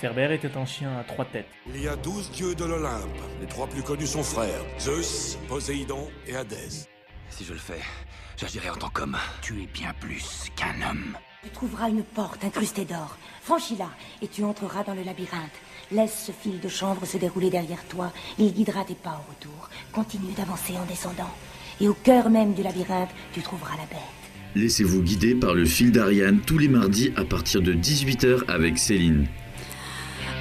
Ferber était un chien à trois têtes. Il y a douze dieux de l'Olympe. Les trois plus connus sont frères. Zeus, Poséidon et Hadès. Si je le fais, j'agirai en tant qu'homme. Tu es bien plus qu'un homme. Tu trouveras une porte incrustée d'or. Franchis-la et tu entreras dans le labyrinthe. Laisse ce fil de chanvre se dérouler derrière toi. Il guidera tes pas au retour. Continue d'avancer en descendant. Et au cœur même du labyrinthe, tu trouveras la bête. Laissez-vous guider par le fil d'Ariane tous les mardis à partir de 18h avec Céline.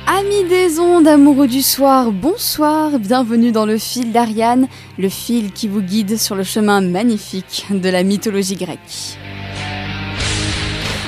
Amis des ondes, amoureux du soir, bonsoir, bienvenue dans le fil d'Ariane, le fil qui vous guide sur le chemin magnifique de la mythologie grecque.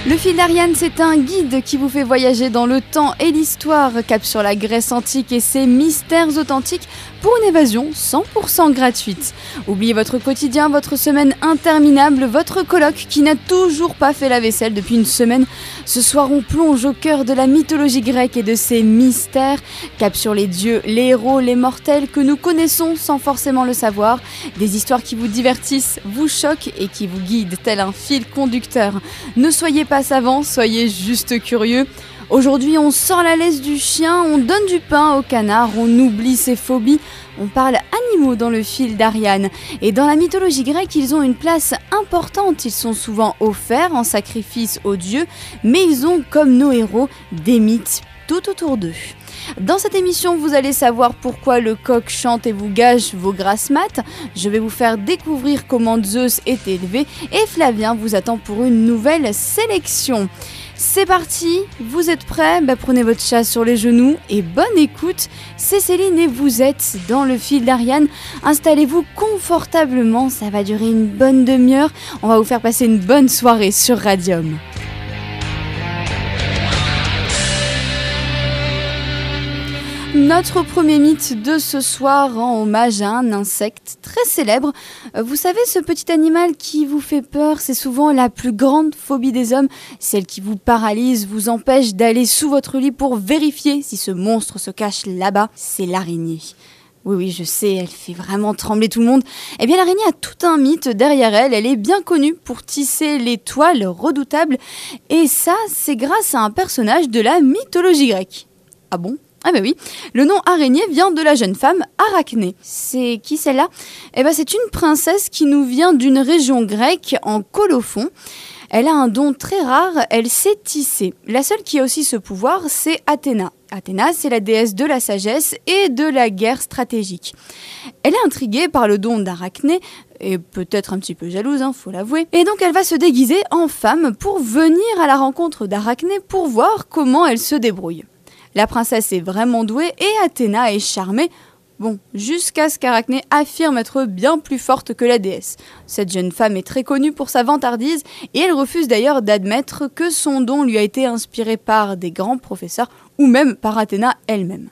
Le fil d'Ariane, c'est un guide qui vous fait voyager dans le temps et l'histoire, cap sur la Grèce antique et ses mystères authentiques pour une évasion 100% gratuite. Oubliez votre quotidien, votre semaine interminable, votre colloque qui n'a toujours pas fait la vaisselle depuis une semaine. Ce soir, on plonge au cœur de la mythologie grecque et de ses mystères, cap sur les dieux, les héros, les mortels que nous connaissons sans forcément le savoir. Des histoires qui vous divertissent, vous choquent et qui vous guident tel un fil conducteur. Ne soyez pas savants, soyez juste curieux. Aujourd'hui, on sort la laisse du chien, on donne du pain au canard, on oublie ses phobies, on parle animaux dans le fil d'Ariane. Et dans la mythologie grecque, ils ont une place importante. Ils sont souvent offerts en sacrifice aux dieux, mais ils ont, comme nos héros, des mythes tout autour d'eux. Dans cette émission, vous allez savoir pourquoi le coq chante et vous gâche vos grasses maths. Je vais vous faire découvrir comment Zeus est élevé et Flavien vous attend pour une nouvelle sélection. C'est parti, vous êtes prêts? Bah, Prenez votre chat sur les genoux et bonne écoute. C'est Céline et vous êtes dans le fil d'Ariane. Installez-vous confortablement, ça va durer une bonne demi-heure. On va vous faire passer une bonne soirée sur Radium. Notre premier mythe de ce soir rend hommage à un insecte très célèbre. Euh, Vous savez, ce petit animal qui vous fait peur, c'est souvent la plus grande phobie des hommes, celle qui vous paralyse, vous empêche d'aller sous votre lit pour vérifier si ce monstre se cache là-bas, c'est l'araignée. Oui, oui, je sais, elle fait vraiment trembler tout le monde. Eh bien, l'araignée a tout un mythe derrière elle. Elle est bien connue pour tisser les toiles redoutables. Et ça, c'est grâce à un personnage de la mythologie grecque. Ah bon? Ah ben oui, le nom araignée vient de la jeune femme Arachné. C'est qui celle-là? Eh ben c'est une princesse qui nous vient d'une région grecque en Colophon. Elle a un don très rare, elle sait tisser. La seule qui a aussi ce pouvoir, c'est Athéna. Athéna, c'est la déesse de la sagesse et de la guerre stratégique. Elle est intriguée par le don d'Arachné, et peut-être un petit peu jalouse, hein, faut l'avouer. Et donc elle va se déguiser en femme pour venir à la rencontre d'Arachné pour voir comment elle se débrouille. La princesse est vraiment douée et Athéna est charmée. Bon, jusqu'à ce qu'Arachné affirme être bien plus forte que la déesse. Cette jeune femme est très connue pour sa vantardise et elle refuse d'ailleurs d'admettre que son don lui a été inspiré par des grands professeurs ou même par Athéna elle-même.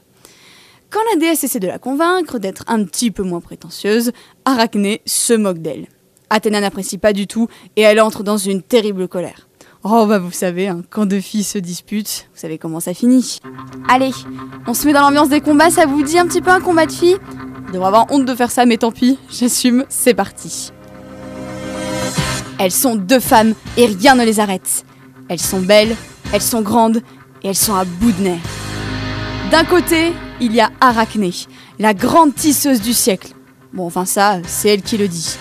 Quand la déesse essaie de la convaincre d'être un petit peu moins prétentieuse, Arachné se moque d'elle. Athéna n'apprécie pas du tout et elle entre dans une terrible colère. Oh bah vous savez, hein, quand deux filles se disputent, vous savez comment ça finit. Allez, on se met dans l'ambiance des combats, ça vous dit un petit peu un combat de filles? Je devrais avoir honte de faire ça, mais tant pis, j'assume, c'est parti. Elles sont deux femmes et rien ne les arrête. Elles sont belles, elles sont grandes et elles sont à bout de nerfs. D'un côté, il y a Arachné, la grande tisseuse du siècle. Bon, enfin ça, c'est elle qui le dit.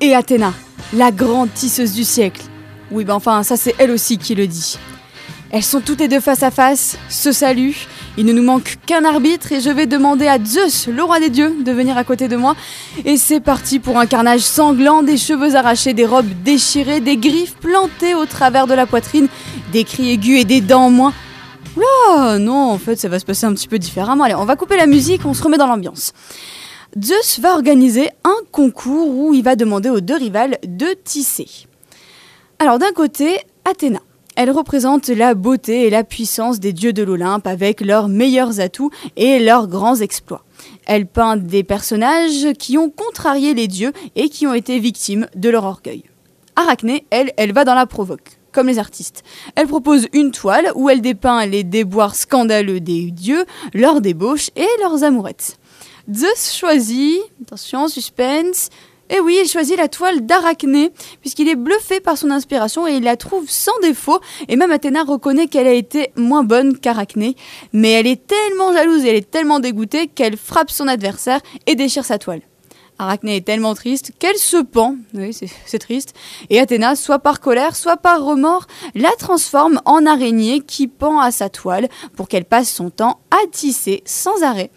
Et Athéna, la grande tisseuse du siècle. Oui, ben enfin, ça c'est elle aussi qui le dit. Elles sont toutes les deux face à face, se saluent. Il ne nous manque qu'un arbitre et je vais demander à Zeus, le roi des dieux, de venir à côté de moi. Et c'est parti pour un carnage sanglant, des cheveux arrachés, des robes déchirées, des griffes plantées au travers de la poitrine, des cris aigus et des dents en moins. Non, en fait, ça va se passer un petit peu différemment. Allez, on va couper la musique, on se remet dans l'ambiance. Zeus va organiser un concours où il va demander aux deux rivales de tisser. Alors d'un côté, Athéna. Elle représente la beauté et la puissance des dieux de l'Olympe avec leurs meilleurs atouts et leurs grands exploits. Elle peint des personnages qui ont contrarié les dieux et qui ont été victimes de leur orgueil. Arachné, elle, elle va dans la provoque, comme les artistes. Elle propose une toile où elle dépeint les déboires scandaleux des dieux, leurs débauches et leurs amourettes. Zeus choisit, attention, suspense, Et oui, il choisit la toile d'Arachné, puisqu'il est bluffé par son inspiration et il la trouve sans défaut. Et même Athéna reconnaît qu'elle a été moins bonne qu'Arachné. Mais elle est tellement jalouse et elle est tellement dégoûtée qu'elle frappe son adversaire et déchire sa toile. Arachné est tellement triste qu'elle se pend, oui c'est triste, et Athéna, soit par colère, soit par remords, la transforme en araignée qui pend à sa toile pour qu'elle passe son temps à tisser sans arrêt.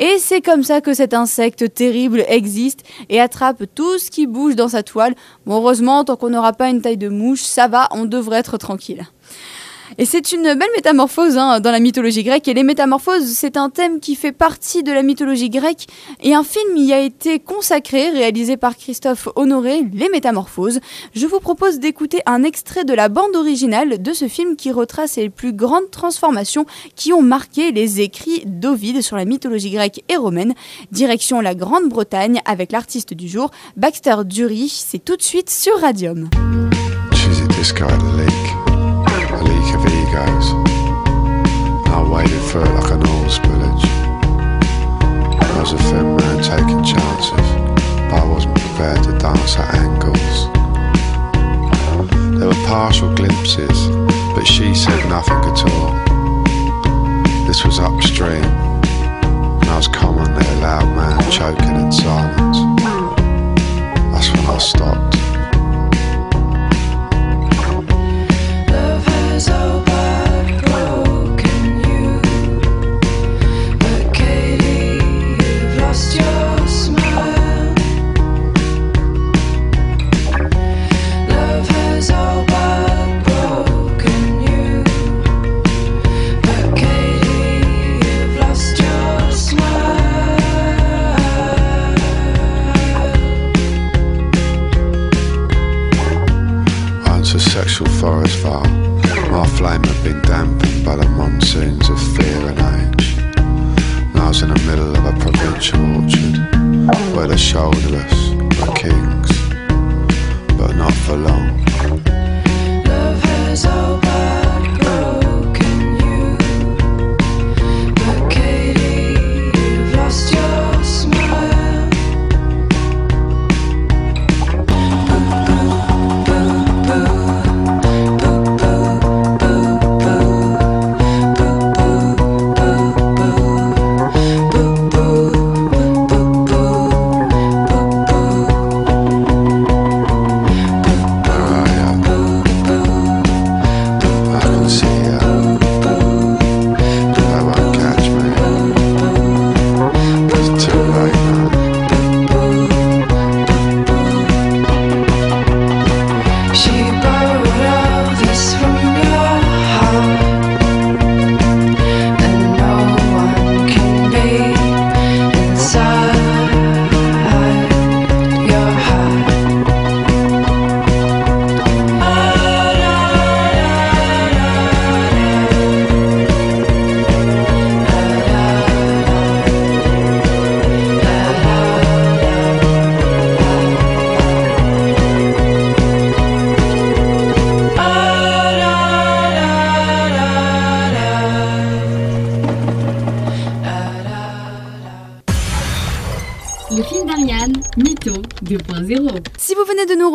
Et c'est comme ça que cet insecte terrible existe et attrape tout ce qui bouge dans sa toile. Bon, heureusement, tant qu'on n'aura pas une taille de mouche, ça va, on devrait être tranquille. Et c'est une belle métamorphose hein, dans la mythologie grecque. Et les métamorphoses, c'est un thème qui fait partie de la mythologie grecque. Et un film y a été consacré, réalisé par Christophe Honoré, Les Métamorphoses. Je vous propose d'écouter un extrait de la bande originale de ce film qui retrace les plus grandes transformations qui ont marqué les écrits d'Ovide sur la mythologie grecque et romaine. Direction la Grande-Bretagne avec l'artiste du jour, Baxter Dury. C'est tout de suite sur Radium. Goes. I waited for it like an old spillage. I was a thin man taking chances, but I wasn't prepared to dance at angles. There were partial glimpses, but she said nothing at all. This was upstream, and I was commonly a loud man choking in silence. That's when I stopped.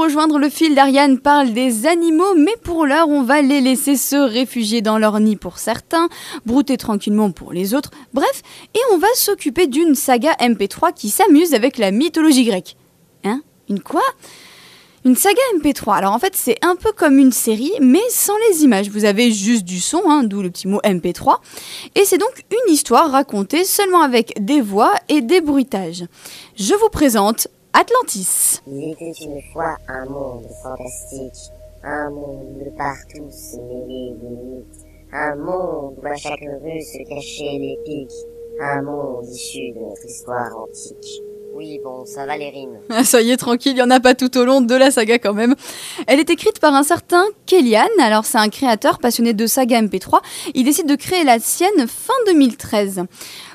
Rejoindre, le fil d'Ariane parle des animaux, mais pour l'heure, on va les laisser se réfugier dans leur nid pour certains, brouter tranquillement pour les autres, bref, et on va s'occuper d'une saga MP3 qui s'amuse avec la mythologie grecque. Hein? Une quoi? Une saga MP3. Alors en fait, c'est un peu comme une série, mais sans les images. Vous avez juste du son, hein, d'où le petit mot MP3. Et c'est donc une histoire racontée seulement avec des voix et des bruitages. Je vous présente Atlantis. Il était une fois un monde fantastique, un monde où partout se mêlaient des mythes, un monde où à chaque rue se cachaient des pics, un monde issu de notre histoire antique. Oui, bon, ça va les rimes. Ah, ça y est, tranquille, il n'y en a pas tout au long de la saga quand même. Elle est écrite par un certain Kellyanne, alors c'est un créateur passionné de saga MP3. Il décide de créer la sienne fin 2013.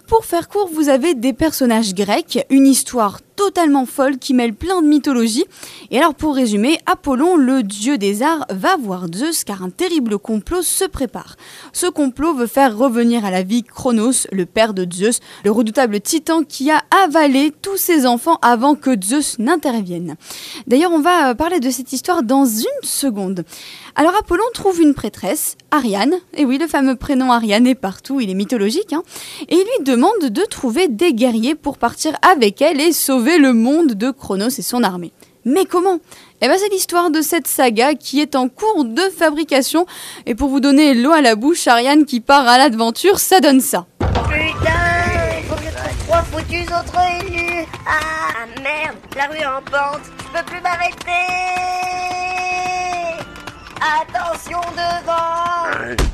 Pour faire court, vous avez des personnages grecs, une histoire totalement folle qui mêle plein de mythologie. Et alors pour résumer, Apollon, le dieu des arts, va voir Zeus car un terrible complot se prépare. Ce complot veut faire revenir à la vie Chronos, le père de Zeus, le redoutable titan qui a avalé tous ses enfants avant que Zeus n'intervienne. D'ailleurs, on va parler de cette histoire dans une seconde. Alors Apollon trouve une prêtresse, Ariane, et oui, le fameux prénom Ariane est partout, il est mythologique, hein, et il lui demande de trouver des guerriers pour partir avec elle et sauver le monde de Chronos et son armée. Mais comment? Eh bien c'est l'histoire de cette saga qui est en cours de fabrication, et pour vous donner l'eau à la bouche, Ariane qui part à l'aventure, ça donne ça. Putain, il faut que je trouve trois foutus autres élus. Ah merde, la rue est en pente, je peux plus m'arrêter. Attention devant.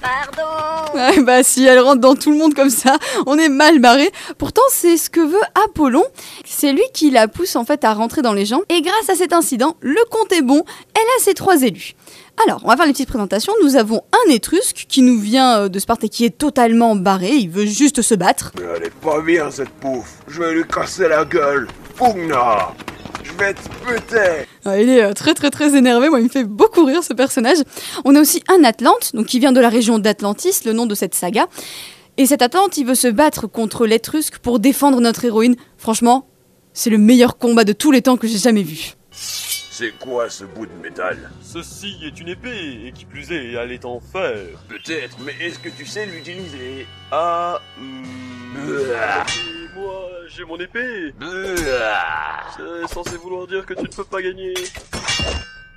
Pardon. Ouais, bah si elle rentre dans tout le monde comme ça, on est mal barré. Pourtant, c'est ce que veut Apollon. C'est lui qui la pousse en fait à rentrer dans les gens. Et grâce à cet incident, le compte est bon. Elle a ses trois élus. Alors, on va faire une petite présentation. Nous avons un Étrusque qui nous vient euh, de Sparte et qui est totalement barré. Il veut juste se battre. Mais elle est pas bien cette pouffe. Je vais lui casser la gueule. Pugna. Je vais te péter. Ah, il est euh, très très très énervé. Moi, il me fait beaucoup rire ce personnage. On a aussi un Atlante, donc qui vient de la région d'Atlantis, le nom de cette saga. Et cet Atlante, il veut se battre contre l'Étrusque pour défendre notre héroïne. Franchement, c'est le meilleur combat de tous les temps que j'ai jamais vu. C'est quoi ce bout de métal? Ceci est une épée, et qui plus est, elle est en fer. Peut-être, mais est-ce que tu sais l'utiliser? Ah, hum... Moi, j'ai mon épée. C'est censé vouloir dire que tu ne peux pas gagner.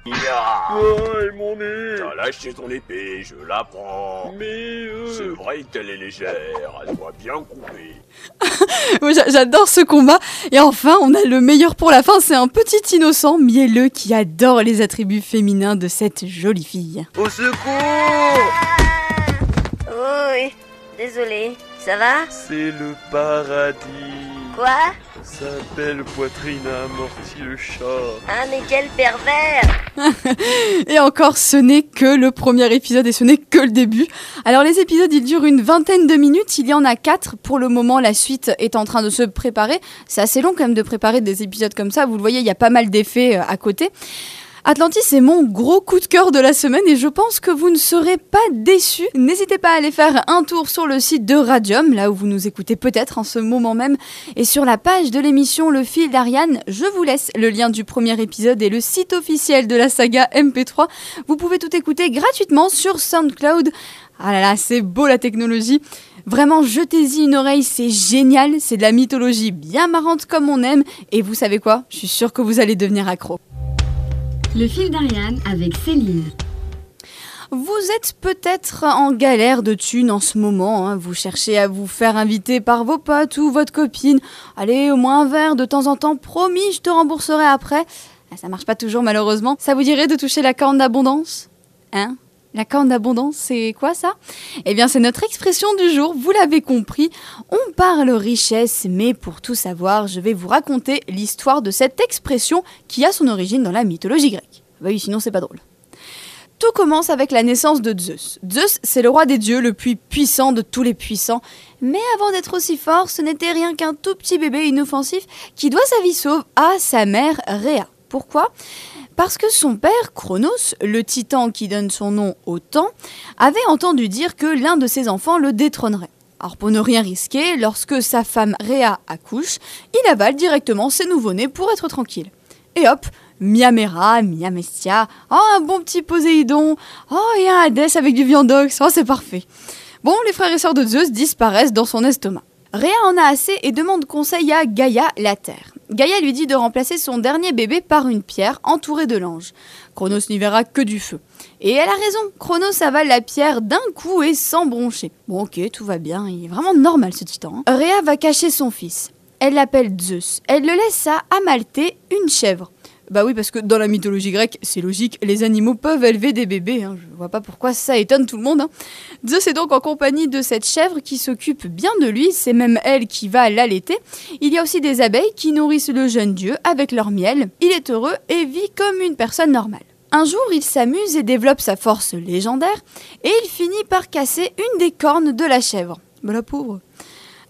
Oh, et mon nez T'as lâché ton épée, je la prends. Mais euh... C'est vrai qu'elle est légère, elle doit bien couper. J'adore ce combat. Et enfin, on a le meilleur pour la fin. C'est un petit innocent mielleux qui adore les attributs féminins de cette jolie fille. Au secours Oui, désolé. Ça va C'est le paradis. Quoi Sa belle poitrine a amorti le chat. Ah mais quel pervers Et encore, ce n'est que le premier épisode et ce n'est que le début. Alors les épisodes, ils durent une vingtaine de minutes. Il y en a quatre. Pour le moment, la suite est en train de se préparer. C'est assez long quand même de préparer des épisodes comme ça. Vous le voyez, il y a pas mal d'effets euh, à côté. Atlantis est mon gros coup de cœur de la semaine et je pense que vous ne serez pas déçus. N'hésitez pas à aller faire un tour sur le site de Radium, là où vous nous écoutez peut-être en ce moment même, et sur la page de l'émission Le fil d'Ariane, je vous laisse le lien du premier épisode et le site officiel de la saga MP3. Vous pouvez tout écouter gratuitement sur SoundCloud. Ah là là, c'est beau la technologie. Vraiment, jetez-y une oreille, c'est génial, c'est de la mythologie bien marrante comme on aime, et vous savez quoi? Je suis sûre que vous allez devenir accro. Le fil d'Ariane avec Céline. Vous êtes peut-être en galère de thunes en ce moment. hein. Vous cherchez à vous faire inviter par vos potes ou votre copine. Allez, au moins un verre de temps en temps. Promis, je te rembourserai après. Ah, Ça marche pas toujours malheureusement. Ça vous dirait de toucher la corne d'abondance? Hein? La corne d'abondance, c'est quoi ça? Eh bien, c'est notre expression du jour, vous l'avez compris. On parle richesse, mais pour tout savoir, je vais vous raconter l'histoire de cette expression qui a son origine dans la mythologie grecque. Bah oui, sinon c'est pas drôle. Tout commence avec la naissance de Zeus. Zeus, c'est le roi des dieux, le plus puissant de tous les puissants. Mais avant d'être aussi fort, ce n'était rien qu'un tout petit bébé inoffensif qui doit sa vie sauve à sa mère Rhea. Pourquoi? Parce que son père, Chronos, le titan qui donne son nom au temps, avait entendu dire que l'un de ses enfants le détrônerait. Alors pour ne rien risquer, lorsque sa femme Rhea accouche, il avale directement ses nouveau-nés pour être tranquille. Et hop, Miamera, Miamestia, oh un bon petit Poséidon, oh et un Hadès avec du viandox, oh c'est parfait. Bon, les frères et sœurs de Zeus disparaissent dans son estomac. Rhea en a assez et demande conseil à Gaïa, la Terre. Gaïa lui dit de remplacer son dernier bébé par une pierre entourée de l'ange. Chronos n'y verra que du feu. Et elle a raison, Chronos avale la pierre d'un coup et sans broncher. Bon ok, tout va bien, il est vraiment normal ce titan. hein. Rhea va cacher son fils. Elle l'appelle Zeus. Elle le laisse à Amalthée, une chèvre. Bah oui, parce que dans la mythologie grecque, c'est logique, les animaux peuvent élever des bébés. hein. Je vois pas pourquoi ça étonne tout le monde. hein. Zeus est donc en compagnie de cette chèvre qui s'occupe bien de lui, c'est même elle qui va l'allaiter. Il y a aussi des abeilles qui nourrissent le jeune dieu avec leur miel. Il est heureux et vit comme une personne normale. Un jour, il s'amuse et développe sa force légendaire, et il finit par casser une des cornes de la chèvre. Bah la pauvre.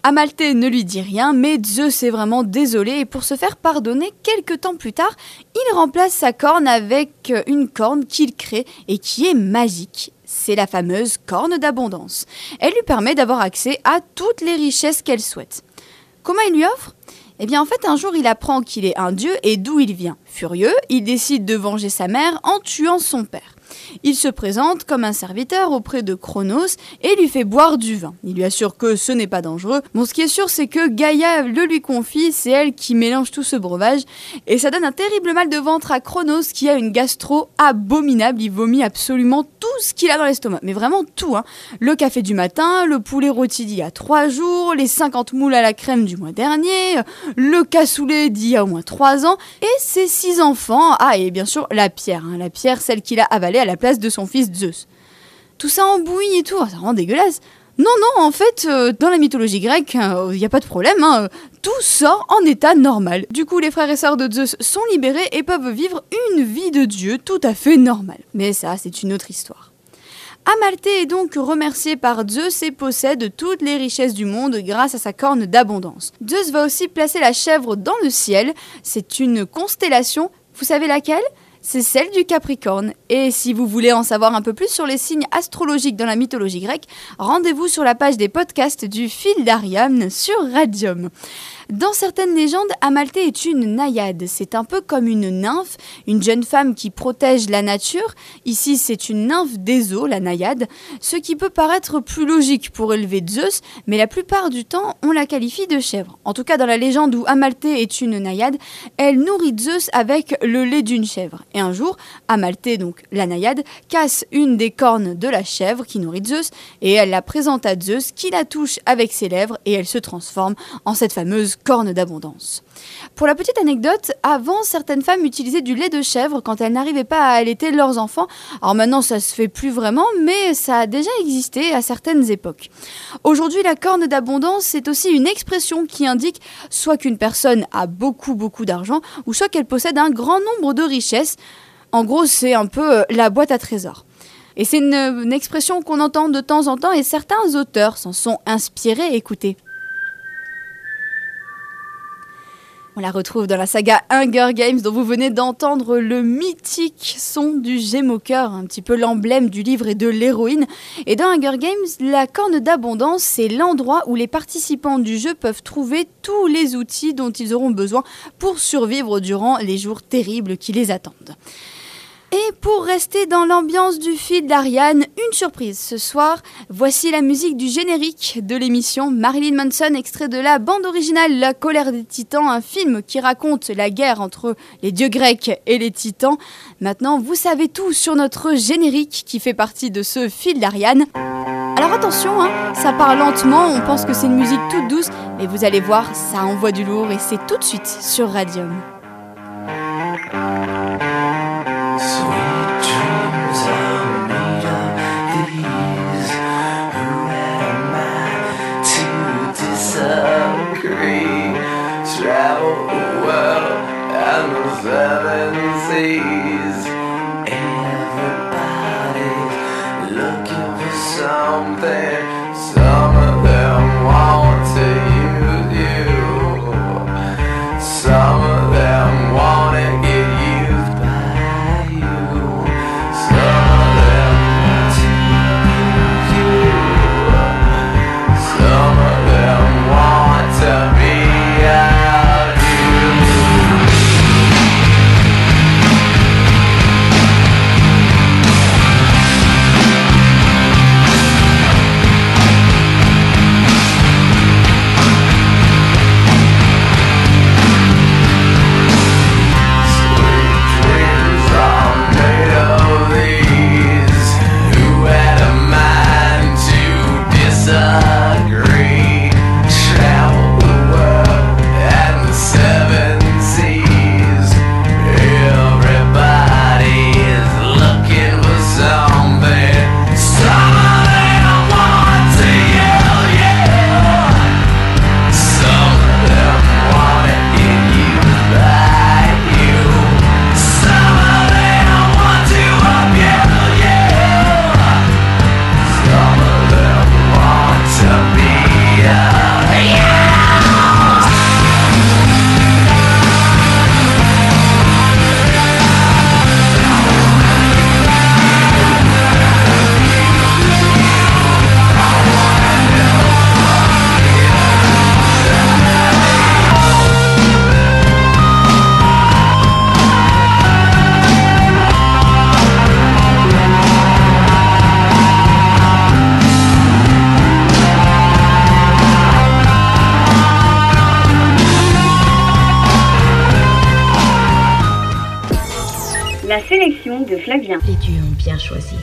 Amalthée ne lui dit rien, mais Zeus est vraiment désolé et pour se faire pardonner, quelques temps plus tard, il remplace sa corne avec une corne qu'il crée et qui est magique. C'est la fameuse corne d'abondance. Elle lui permet d'avoir accès à toutes les richesses qu'elle souhaite. Comment il lui offre? Eh bien en fait un jour il apprend qu'il est un dieu et d'où il vient. Furieux, il décide de venger sa mère en tuant son père. Il se présente comme un serviteur auprès de Chronos et lui fait boire du vin. Il lui assure que ce n'est pas dangereux. Bon, ce qui est sûr, c'est que Gaïa le lui confie, c'est elle qui mélange tout ce breuvage et ça donne un terrible mal de ventre à Chronos qui a une gastro abominable. Il vomit absolument tout ce qu'il a dans l'estomac, mais vraiment tout. Hein. Le café du matin, le poulet rôti d'il y a trois jours, les 50 moules à la crème du mois dernier, le cassoulet d'il y a au moins trois ans et ses six enfants. Ah, et bien sûr la pierre, hein. la pierre, celle qu'il a avalée à la place de son fils Zeus. Tout ça en bouillie et tout, ça rend dégueulasse. Non, non, en fait, euh, dans la mythologie grecque, il euh, n'y a pas de problème, hein, tout sort en état normal. Du coup, les frères et sœurs de Zeus sont libérés et peuvent vivre une vie de dieu tout à fait normale. Mais ça, c'est une autre histoire. Amalthée est donc remercié par Zeus et possède toutes les richesses du monde grâce à sa corne d'abondance. Zeus va aussi placer la chèvre dans le ciel, c'est une constellation, vous savez laquelle? C'est celle du Capricorne. Et si vous voulez en savoir un peu plus sur les signes astrologiques dans la mythologie grecque, rendez-vous sur la page des podcasts du fil d'Ariane sur Radium. Dans certaines légendes, Amalthée est une naïade. C'est un peu comme une nymphe, une jeune femme qui protège la nature. Ici, c'est une nymphe des eaux, la naïade, ce qui peut paraître plus logique pour élever Zeus, mais la plupart du temps, on la qualifie de chèvre. En tout cas, dans la légende où Amalthée est une naïade, elle nourrit Zeus avec le lait d'une chèvre. Et un jour, Amalthée, donc la naïade, casse une des cornes de la chèvre qui nourrit Zeus, et elle la présente à Zeus, qui la touche avec ses lèvres, et elle se transforme en cette fameuse corne d'abondance. Pour la petite anecdote, avant, certaines femmes utilisaient du lait de chèvre quand elles n'arrivaient pas à allaiter leurs enfants. Alors maintenant, ça se fait plus vraiment, mais ça a déjà existé à certaines époques. Aujourd'hui, la corne d'abondance, c'est aussi une expression qui indique soit qu'une personne a beaucoup beaucoup d'argent, ou soit qu'elle possède un grand nombre de richesses. En gros, c'est un peu euh, la boîte à trésors. Et c'est une, une, expression qu'on entend de temps en temps et certains auteurs s'en sont inspirés. Écoutez. On la retrouve dans la saga Hunger Games dont vous venez d'entendre le mythique son du Gémeaux-Cœur, un petit peu l'emblème du livre et de l'héroïne. Et dans Hunger Games, la corne d'abondance, c'est l'endroit où les participants du jeu peuvent trouver tous les outils dont ils auront besoin pour survivre durant les jours terribles qui les attendent. Et pour rester dans l'ambiance du fil d'Ariane, une surprise ce soir. Voici la musique du générique de l'émission Marilyn Manson, extrait de la bande originale La colère des titans, un film qui raconte la guerre entre les dieux grecs et les titans. Maintenant, vous savez tout sur notre générique qui fait partie de ce fil d'Ariane. Alors attention, hein, ça part lentement, on pense que c'est une musique toute douce, mais vous allez voir, ça envoie du lourd et c'est tout de suite sur Radium. Flavien. Les dieux ont bien choisi.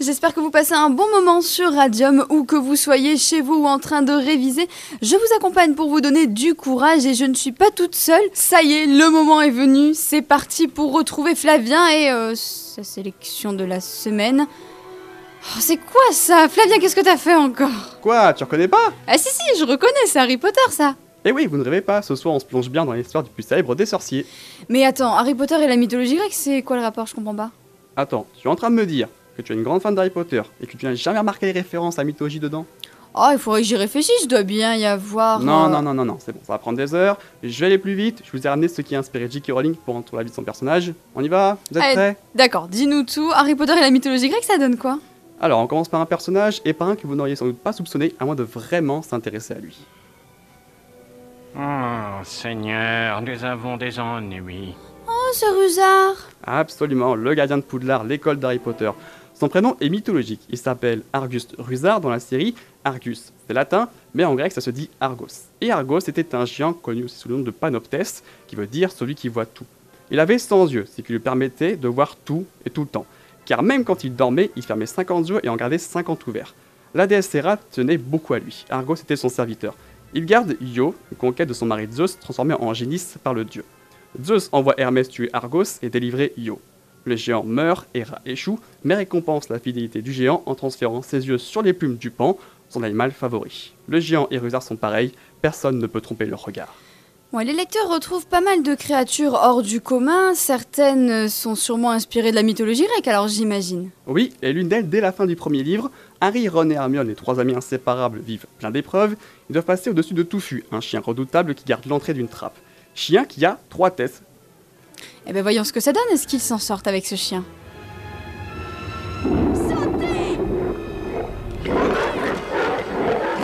J'espère que vous passez un bon moment sur Radium ou que vous soyez chez vous ou en train de réviser. Je vous accompagne pour vous donner du courage et je ne suis pas toute seule. Ça y est, le moment est venu. C'est parti pour retrouver Flavien et euh, sa sélection de la semaine. Oh, c'est quoi ça? Flavien, qu'est-ce que t'as fait encore? Quoi, tu reconnais pas? Ah si si, je reconnais, c'est Harry Potter ça. Eh oui, vous ne rêvez pas, ce soir on se plonge bien dans l'histoire du plus célèbre des sorciers. Mais attends, Harry Potter et la mythologie grecque, c'est quoi le rapport Je comprends pas. Attends, tu es en train de me dire que tu es une grande fan d'Harry Potter et que tu n'as jamais remarqué les références à la mythologie dedans? Oh, il faudrait que j'y réfléchisse, doit bien y avoir... Non, euh, non, non, non, non, c'est bon, ça va prendre des heures. Je vais aller plus vite, je vous ai ramené ce qui a inspiré J.K. Rowling pour entourer la vie de son personnage. On y va? Vous êtes Allez, prêts? D'accord, dis-nous tout. Harry Potter et la mythologie grecque, ça donne quoi? Alors, on commence par un personnage et par un que vous n'auriez sans doute pas soupçonné à moins de vraiment s'intéresser à lui. Oh, Seigneur, nous avons des ennuis. Oh, ce rusard Absolument, le gardien de Poudlard, l'école d'Harry Potter. Son prénom est mythologique, il s'appelle Argus Rusard dans la série Argus. C'est latin, mais en grec ça se dit Argos. Et Argos était un géant connu aussi sous le nom de Panoptes, qui veut dire celui qui voit tout. Il avait 100 yeux, ce qui lui permettait de voir tout et tout le temps. Car même quand il dormait, il fermait 50 yeux et en gardait 50 ouverts. La déesse Héra tenait beaucoup à lui. Argos était son serviteur. Il garde Io, une conquête de son mari Zeus, transformé en génisse par le dieu. Zeus envoie Hermès tuer Argos et délivrer Io. Le géant meurt, Héra échoue, mais récompense la fidélité du géant en transférant ses yeux sur les plumes du pan, son animal favori. Le géant et Rusard sont pareils, personne ne peut tromper leur regard. Ouais, les lecteurs retrouvent pas mal de créatures hors du commun. Certaines sont sûrement inspirées de la mythologie grecque, alors j'imagine. Oui, et l'une d'elles, dès la fin du premier livre, Harry, Ron et Hermione, les trois amis inséparables, vivent plein d'épreuves. Ils doivent passer au-dessus de Touffu, un chien redoutable qui garde l'entrée d'une trappe. Chien qui a trois têtes. Eh ben voyons ce que ça donne. Est-ce qu'ils s'en sortent avec ce chien?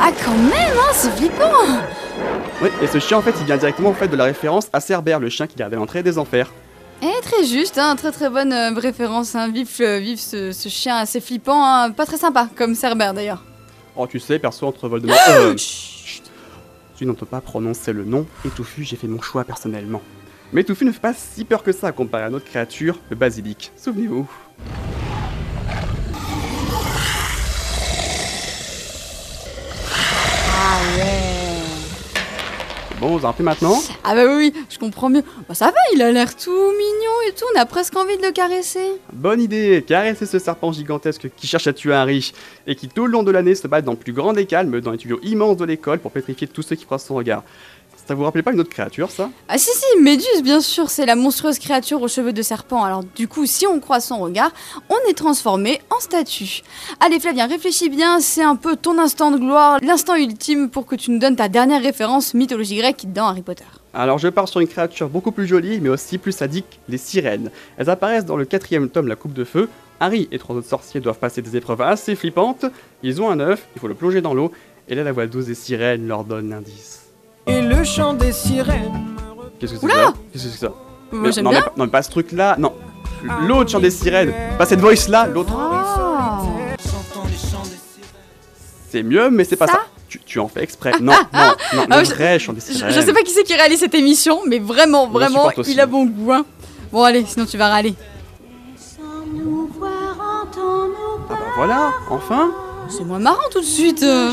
Ah quand même, hein, c'est flippant Oui, et ce chien en fait, il vient directement en fait de la référence à Cerbère, le chien qui gardait l'entrée des enfers. Eh, très juste, hein, très très bonne euh, référence. Hein. Vif, euh, vif ce, ce chien assez flippant, hein. pas très sympa, comme Cerbère d'ailleurs. Oh, tu sais, perso entre Voldemort. euh, chut. Tu n'entends pas prononcer le nom, et Touffu, j'ai fait mon choix personnellement. Mais Touffu ne fait pas si peur que ça comparé à notre créature, le basilic. Souvenez-vous. Bon, vous en faites maintenant Ah bah oui, oui, je comprends mieux. Bah ça va, il a l'air tout mignon et tout, on a presque envie de le caresser. Bonne idée Caresser ce serpent gigantesque qui cherche à tuer Harry, et qui tout le long de l'année se bat dans le plus grand des calmes, dans les tuyaux immenses de l'école pour pétrifier tous ceux qui croisent son regard. Ça vous rappelait pas une autre créature, ça? Ah si si, Méduse bien sûr, c'est la monstrueuse créature aux cheveux de serpent. Alors du coup, si on croise son regard, on est transformé en statue. Allez Flavien, réfléchis bien, c'est un peu ton instant de gloire, l'instant ultime pour que tu nous donnes ta dernière référence mythologie grecque dans Harry Potter. Alors je pars sur une créature beaucoup plus jolie, mais aussi plus sadique, les sirènes. Elles apparaissent dans le quatrième tome La Coupe de Feu. Harry et trois autres sorciers doivent passer des épreuves assez flippantes. Ils ont un œuf, il faut le plonger dans l'eau, et là la voix douce des sirènes leur donne l'indice. Et le chant des sirènes. Qu'est-ce que c'est Oula ça Qu'est-ce que c'est ça Moi, j'aime non, bien. pas- non, mais pas ce truc-là, non. L'autre chant des sirènes, pas cette voice-là, l'autre. Ah. C'est mieux, mais c'est pas ça. Tu, tu en fais exprès. Non, non, non, Ah, le je- vrai chant des sirènes. je sais pas qui c'est qui réalise cette émission, mais vraiment, vraiment, il a bon goût. hein. Bon allez, sinon tu vas râler. Ah bah voilà, enfin. C'est moins marrant tout de suite. euh.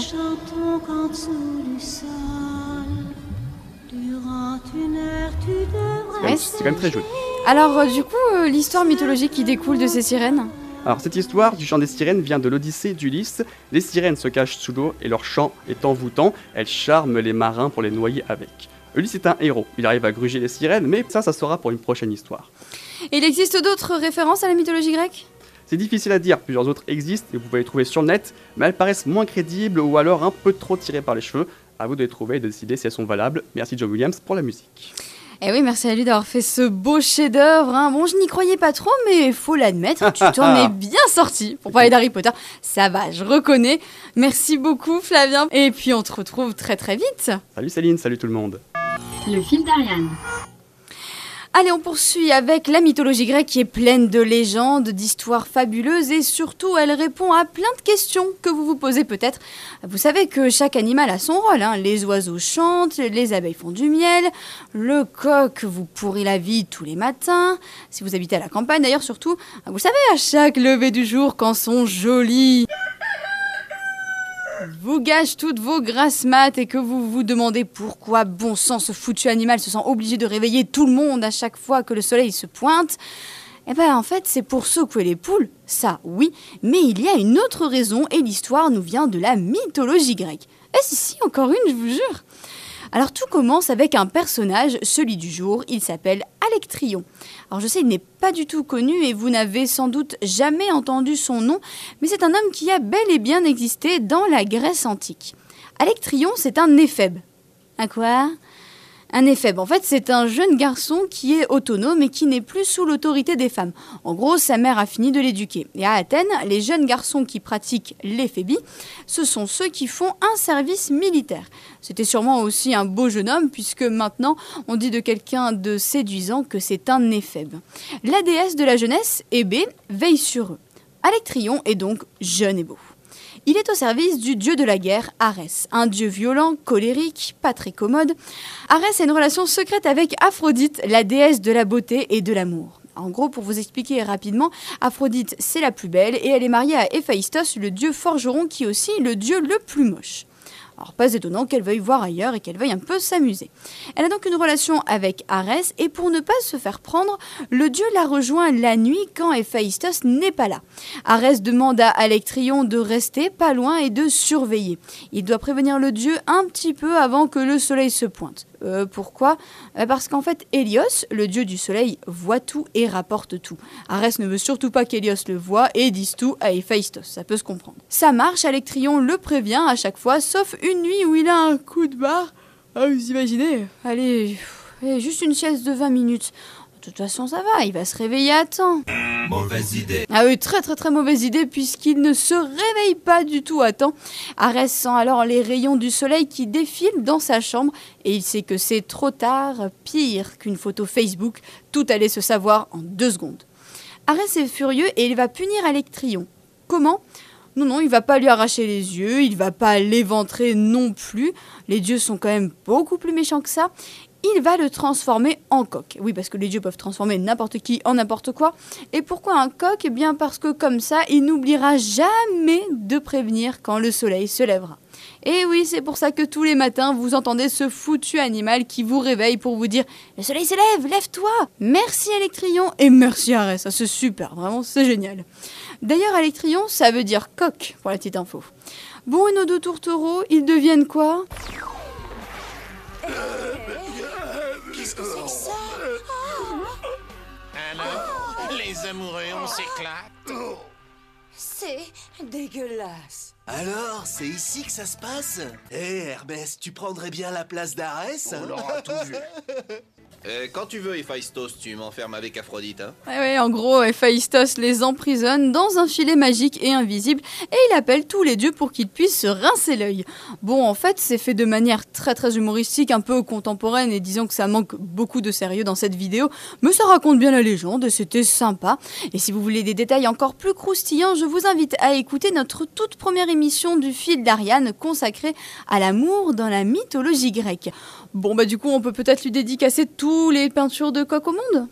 Ouais, C'est quand même très joli. Alors euh, du coup, euh, l'histoire mythologique qui découle de ces sirènes Alors cette histoire du chant des sirènes vient de l'Odyssée d'Ulysse. Les sirènes se cachent sous l'eau et leur chant est envoûtant. Elles charment les marins pour les noyer avec. Ulysse est un héros. Il arrive à gruger les sirènes, mais ça, ça sera pour une prochaine histoire. Et il existe d'autres références à la mythologie grecque? C'est difficile à dire, plusieurs autres existent et vous pouvez les trouver sur le net, mais elles paraissent moins crédibles ou alors un peu trop tirées par les cheveux. À vous de les trouver et de décider si elles sont valables. Merci John Williams pour la musique. Eh oui, merci à lui d'avoir fait ce beau chef-d'œuvre. hein. Bon, je n'y croyais pas trop, mais faut l'admettre, tu t'en es bien sorti. Pour parler d'Harry Potter, ça va, je reconnais. Merci beaucoup, Flavien. Et puis on te retrouve très très vite. Salut Céline, salut tout le monde. Le fil d'Ariane. Allez, on poursuit avec la mythologie grecque qui est pleine de légendes, d'histoires fabuleuses et surtout elle répond à plein de questions que vous vous posez peut-être. Vous savez que chaque animal a son rôle. hein. Les oiseaux chantent, les abeilles font du miel, le coq vous pourrit la vie tous les matins. Si vous habitez à la campagne d'ailleurs surtout, vous savez à chaque lever du jour quand sont jolis vous gâche toutes vos grasses maths et que vous vous demandez pourquoi bon sang ce foutu animal se sent obligé de réveiller tout le monde à chaque fois que le soleil se pointe, eh ben en fait c'est pour secouer les poules, ça oui, mais il y a une autre raison et l'histoire nous vient de la mythologie grecque. Eh si si, encore une, je vous jure. Alors tout commence avec un personnage, celui du jour, il s'appelle Alectryon. Alors je sais, il n'est pas du tout connu et vous n'avez sans doute jamais entendu son nom, mais c'est un homme qui a bel et bien existé dans la Grèce antique. Alectryon, c'est un éphèbe. Un quoi? Un éphèbe, en fait, c'est un jeune garçon qui est autonome et qui n'est plus sous l'autorité des femmes. En gros, sa mère a fini de l'éduquer. Et à Athènes, les jeunes garçons qui pratiquent l'éphébie, ce sont ceux qui font un service militaire. C'était sûrement aussi un beau jeune homme, puisque maintenant, on dit de quelqu'un de séduisant que c'est un éphèbe. La déesse de la jeunesse, Hébé, veille sur eux. Alectryon est donc jeune et beau. Il est au service du dieu de la guerre, Arès, un dieu violent, colérique, pas très commode. Arès a une relation secrète avec Aphrodite, la déesse de la beauté et de l'amour. En gros, pour vous expliquer rapidement, Aphrodite, c'est la plus belle et elle est mariée à Héphaïstos, le dieu forgeron qui est aussi le dieu le plus moche. Alors pas étonnant qu'elle veuille voir ailleurs et qu'elle veuille un peu s'amuser. Elle a donc une relation avec Arès et pour ne pas se faire prendre, le dieu la rejoint la nuit quand Héphaïstos n'est pas là. Arès demande à Alectryon de rester pas loin et de surveiller. Il doit prévenir le dieu un petit peu avant que le soleil se pointe. Euh, pourquoi? Euh, Parce qu'en fait, Hélios, le dieu du soleil, voit tout et rapporte tout. Arès ne veut surtout pas qu'Hélios le voie et dise tout à Héphaïstos, ça peut se comprendre. Ça marche, Alectryon le prévient à chaque fois, sauf une nuit où il a un coup de barre. Ah, vous imaginez? Allez, juste une sieste de 20 minutes. De toute façon, ça va, il va se réveiller à temps. Mauvaise idée. Ah oui, très très très mauvaise idée puisqu'il ne se réveille pas du tout à temps. Arès sent alors les rayons du soleil qui défilent dans sa chambre et il sait que c'est trop tard, pire qu'une photo Facebook, tout allait se savoir en deux secondes. Arès est furieux et il va punir Alectryon. Comment? Non, non, il va pas lui arracher les yeux, il va pas l'éventrer non plus. Les dieux sont quand même beaucoup plus méchants que ça. Il va le transformer en coq. Oui, parce que les dieux peuvent transformer n'importe qui en n'importe quoi. Et pourquoi un coq? Eh bien parce que comme ça, il n'oubliera jamais de prévenir quand le soleil se lèvera. Et oui, c'est pour ça que tous les matins, vous entendez ce foutu animal qui vous réveille pour vous dire Le soleil se lève, lève-toi Merci Alectryon et merci Arès, ça c'est super, vraiment c'est génial. D'ailleurs, Alectryon, ça veut dire coq, pour la petite info. Bon, et nos deux tourtereaux, ils deviennent quoi? Qu'est-ce que c'est que ça? Alors, les amoureux, on s'éclate. C'est dégueulasse. Alors, c'est ici que ça se passe? Hé, Hermès, tu prendrais bien la place d'Arès On aura tout vu. Euh, quand tu veux, Héphaïstos, tu m'enfermes avec Aphrodite, hein Ouais, ouais, en gros, Héphaïstos les emprisonne dans un filet magique et invisible et il appelle tous les dieux pour qu'ils puissent se rincer l'œil. Bon, en fait, c'est fait de manière très très humoristique, un peu contemporaine et disons que ça manque beaucoup de sérieux dans cette vidéo, mais ça raconte bien la légende et c'était sympa. Et si vous voulez des détails encore plus croustillants, je vous invite à écouter notre toute première émission du fil d'Ariane consacrée à l'amour dans la mythologie grecque. Bon, bah du coup, on peut peut-être lui dédicacer tous les peintures de coq au monde?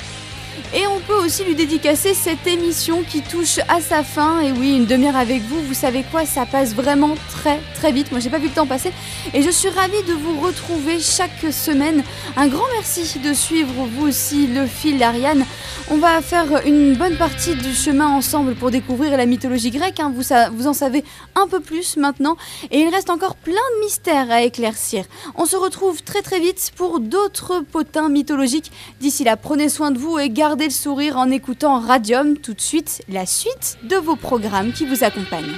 Et on peut aussi lui dédicacer cette émission qui touche à sa fin. Et oui, une demi-heure avec vous, vous savez quoi, ça passe vraiment très très vite. Moi, j'ai pas vu le temps passer. Et je suis ravie de vous retrouver chaque semaine. Un grand merci de suivre vous aussi le fil d'Ariane. On va faire une bonne partie du chemin ensemble pour découvrir la mythologie grecque. hein. Vous, vous en savez un peu plus maintenant. Et il reste encore plein de mystères à éclaircir. On se retrouve très très vite pour d'autres potins mythologiques. D'ici là, prenez soin de vous et gardez le sourire en écoutant Radium. Tout de suite, la suite de vos programmes qui vous accompagnent.